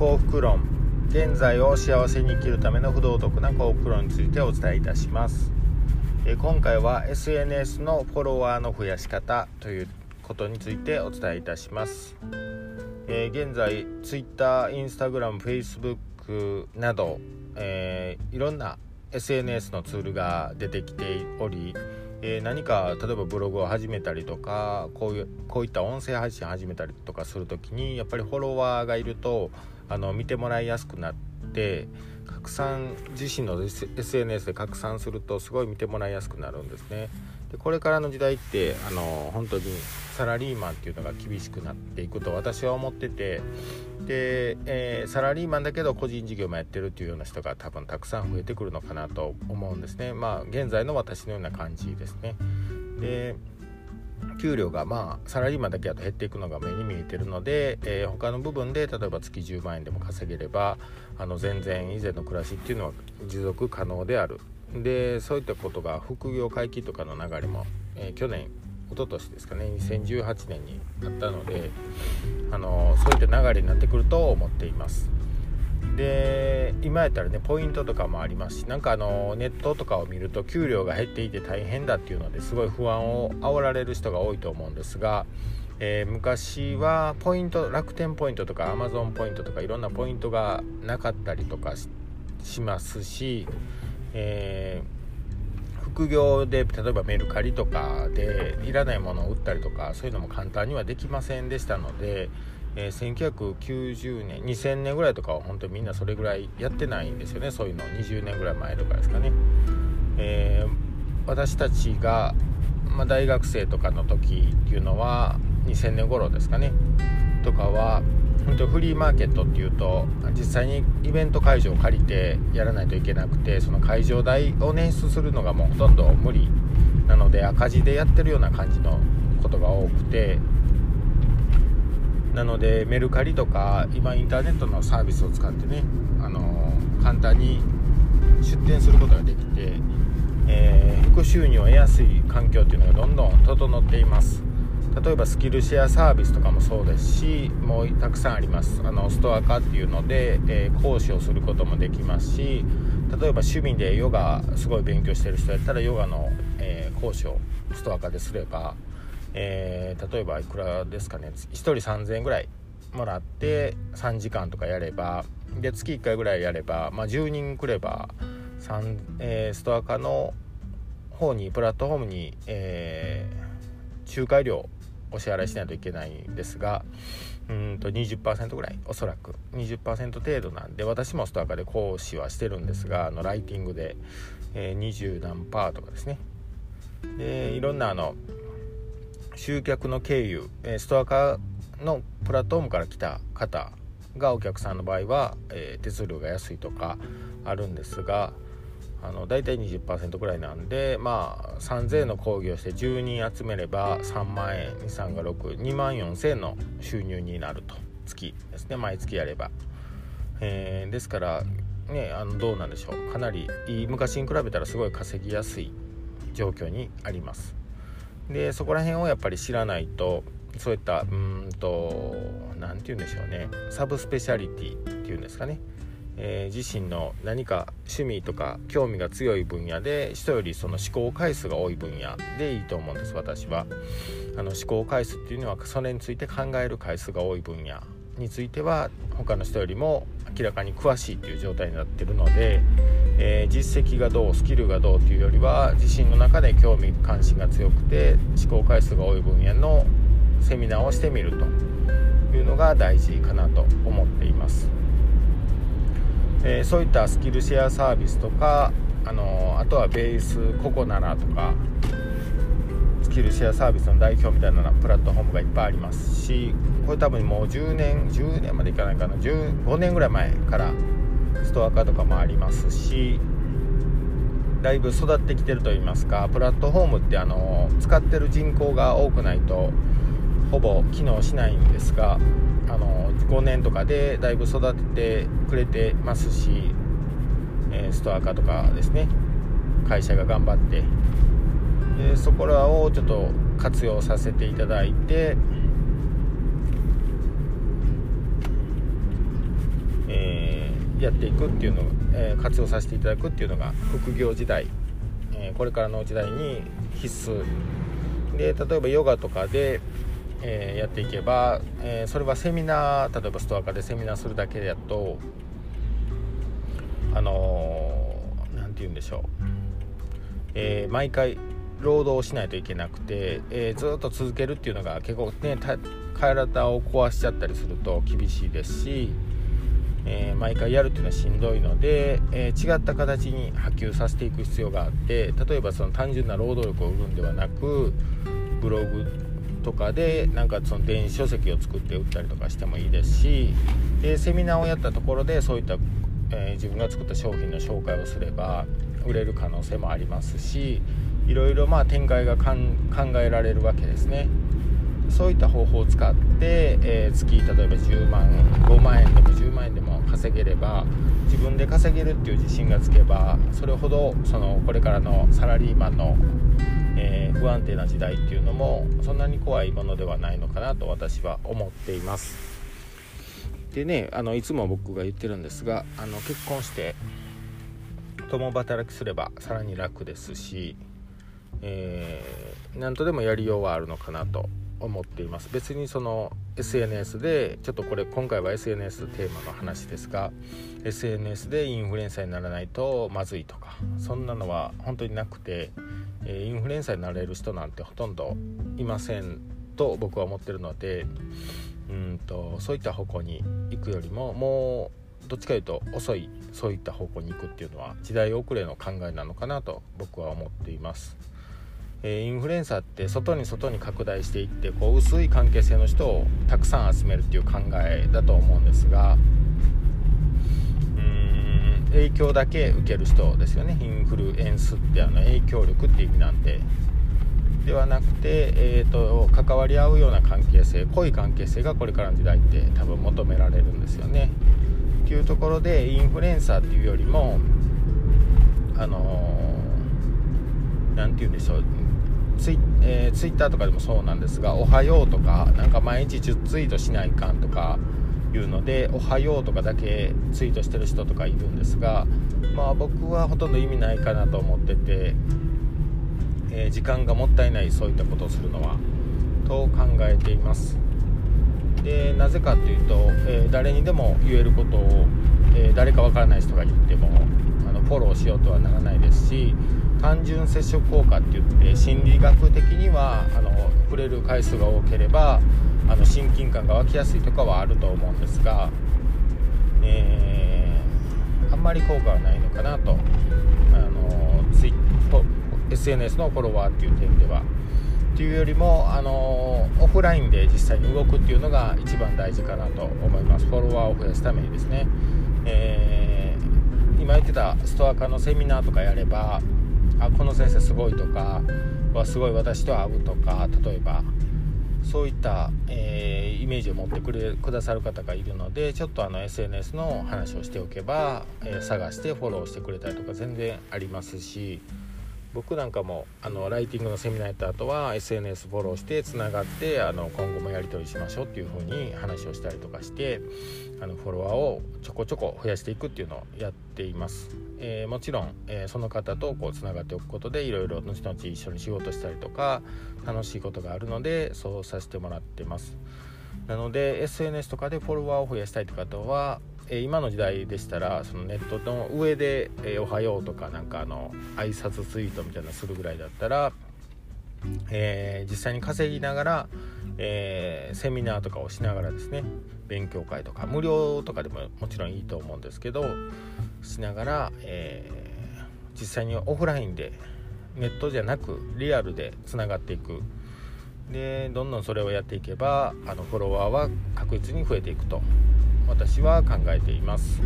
幸福論。現在を幸せに生きるための不道徳な幸福論についてお伝えいたします。え今回は SNS のフォロワーの増やし方ということについてお伝えいたします、え現在 Twitter、Instagram、Facebook など、えー、いろんな SNS のツールが出てきておりえー、何か例えばブログを始めたりとかこういうこういった音声配信始めたりとかする時にやっぱりフォロワーがいるとあの見てもらいやすくなって拡散自身の SNS で拡散するとすごい見てもらいやすくなるんですね。でこれからの時代ってあの本当にサラリーマンっていうのが厳しくなっていくと私は思っててで、えー、サラリーマンだけど個人事業もやってるっていうような人が多分たくさん増えてくるのかなと思うんですね。まあ現在の私のような感じですね。で給料がまあサラリーマンだけだと減っていくのが目に見えてるので、えー、他の部分で例えば月10万円でも稼げればあの全然以前の暮らしっていうのは持続可能である。でそういったことが副業回帰とかの流れも、えー、去年一昨年ですかね2018年にあったのであのそういった流れになってくると思っています。で今やったらねポイントとかもありますしなんかあのネットとかを見ると給料が減っていて大変だっていうのですごい不安を煽られる人が多いと思うんですが、えー、昔はポイント楽天ポイントとかアマゾンポイントとかいろんなポイントがなかったりとかしますし、え副業で例えばメルカリとかでいらないものを売ったりとかそういうのも簡単にはできませんでしたので、えー、1990年2000年ぐらいとかは本当にみんなそれぐらいやってないんですよね。そういうの20年ぐらい前とかですかね、えー、私たちが、まあ、大学生とかの時っていうのは2000年頃ですかね。とかは本当フリーマーケットっていうと実際にイベント会場を借りてやらないといけなくてその会場代を捻出するのがもうほとんど無理なので赤字でやってるような感じのことが多くてなのでメルカリとか今インターネットのサービスを使ってね、あの簡単に出店することができて、えー、副収入を得やすい環境っていうのがどんどん整っています。例えばスキルシェアサービスとかもそうですしもうたくさんあります。あのストア化っていうので、えー、講師をすることもできますし例えば趣味でヨガすごい勉強してる人やったらヨガの、えー、講師をストア化ですれば、えー、例えばいくらですかね1人3000円ぐらいもらって3時間とかやればで月1回ぐらいやれば、まあ、10人くればえー、ストア化の方にプラットフォームに、えー、仲介料お支払いしないといけないんですがうんと20%ぐらいおそらく。20%程度なんで私もストアカで講師はしてるんですがあのライティングで、え、20何パーとかですね。でいろんなあの集客の経由、えストア化のプラットフォームから来た方がお客さんの場合は、え、手数料が安いとかあるんですがあの大体20%ぐらいなんでまあ3000円の講義をして10人集めれば3万円23が62万4000円の収入になると。月ですね。毎月やれば、えー、ですからねあのどうなんでしょう。かなり昔に比べたらすごい稼ぎやすい状況にあります。でそこら辺をやっぱり知らないとそういったうんと何て言うんでしょうね。サブスペシャリティっていうんですかね。えー、自身の何か趣味とか興味が強い分野で人よりその思考回数が多い分野でいいと思うんです私はあの思考回数っていうのはそれについて考える回数が多い分野については他の人よりも明らかに詳しいっていう状態になってるので、えー、実績がどうスキルがどうっていうよりは自身の中で興味関心が強くて思考回数が多い分野のセミナーをしてみるというのが大事かなと思っています。えー、そういったスキルシェアサービスとか、あのー、あとはベースココナラとかスキルシェアサービスの代表みたいなプラットフォームがいっぱいありますしこれ多分もう10年10年までいかないかな15年ぐらい前からストア化とかもありますしだいぶ育ってきてると言いますかプラットフォームってあの使ってる人口が多くないとほぼ機能しないんですがあの5年とかでだいぶ育ててくれてますし、え、ストア化とかですね。会社が頑張って。でそこらをちょっと活用させていただいてえやっていくっていうのを、えー、活用させていただくっていうのが副業時代、えー、これからの時代に必須。で例えばヨガとかで、えやっていけば、えそれはセミナー例えばストア化でセミナーするだけだとあの何、て言うんでしょう、え毎回労働しないといけなくて、えずっと続けるっていうのが結構ね体を壊しちゃったりすると厳しいですしえ、毎回やるっていうのはしんどいので、え、違った形に波及させていく必要があって例えばその単純な労働力を売るんではなくブログとかでなんかその電子書籍を作って売ったりとかしてもいいですしでセミナーをやったところでそういった、えー、自分が作った商品の紹介をすれば売れる可能性もありますしいろいろまあ展開が考えられるわけですね。そういった方法を使って、えー、月例えば10万5万円でも10万円でも稼げれば自分で稼げるっていう自信がつけばそれほどそのこれからのサラリーマンの、えー、不安定な時代っていうのもそんなに怖いものではないのかなと私は思っています。でねあのいつも僕が言ってるんですがあの結婚して共働きすればさらに楽ですし、えー、何とでもやりようはあるのかなと思っています別にその SNS でちょっとこれ今回は SNS テーマの話ですが SNS でインフルエンサーにならないとまずいとかそんなのは本当になくて、インフルエンサーになれる人なんてほとんどいませんと僕は思ってるのでうんとそういった方向に行くよりももうどっちかというと遅いそういった方向に行くっていうのは時代遅れの考えなのかなと僕は思っています。えインフルエンサーって外に外に拡大していってこう薄い関係性の人をたくさん集めるっていう考えだと思うんですがうーん影響だけ受ける人ですよね。インフルエンスってあの影響力っていう意味なんでではなくて、えーと、関わり合うような関係性濃い関係性がこれからの時代って多分求められるんですよね。っていうところでインフルエンサーっていうよりもあの何、て言うんでしょう。ツイ,、えー、ツイッターとかでもそうなんですが「おはよう」とかなんか毎日10ツイートしないかんとかいうので「おはよう」とかだけツイートしてる人とかいるんですがまあ僕はほとんど意味ないかなと思ってて、えー、時間がもったいないそういったことをするのはと考えています。でなぜかっていうと、えー、誰にでも言えることを、えー、誰かわからない人が言ってもフォローしようとはならないですし単純接触効果って言って心理学的にはあの触れる回数が多ければあの親近感が湧きやすいとかはあると思うんですが、えー、あんまり効果はないのかなと。あのツイ SNS のフォロワーっていう点では。っていうよりも、あのオフラインで実際に動くっていうのが一番大事かなと思います。フォロワーを増やすためにですね、えー、今言ってたストア化のセミナーとかやればあこの先生すごいとかはすごい私と会うとか例えばそういった、えー、イメージを持ってくれくださる方がいるのでちょっとあの SNS の話をしておけば、えー、探してフォローしてくれたりとか全然ありますし僕なんかもあのライティングのセミナーやった後は SNS フォローしてつながってあの今後もやり取りしましょうっていう風に話をしたりとかしてあのフォロワーをちょこちょこ増やしていくっていうのをやっています、えー、もちろん、えー、その方とこうつながっておくことでいろいろ後々一緒に仕事したりとか楽しいことがあるのでそうさせてもらってます。なので SNS とかでフォロワーを増やしたいって方はえ今の時代でしたらそのネットの上で「えおはよう」とかなんかあの挨拶ツイートみたいなするぐらいだったら、えー、実際に稼ぎながら、えー、セミナーとかをしながらですね勉強会とか無料とかでももちろんいいと思うんですけどしながら、えー、実際にオフラインでネットじゃなくリアルでつながっていく。でどんどんそれをやっていけばあのフォロワーは確実に増えていくと。私は考えています。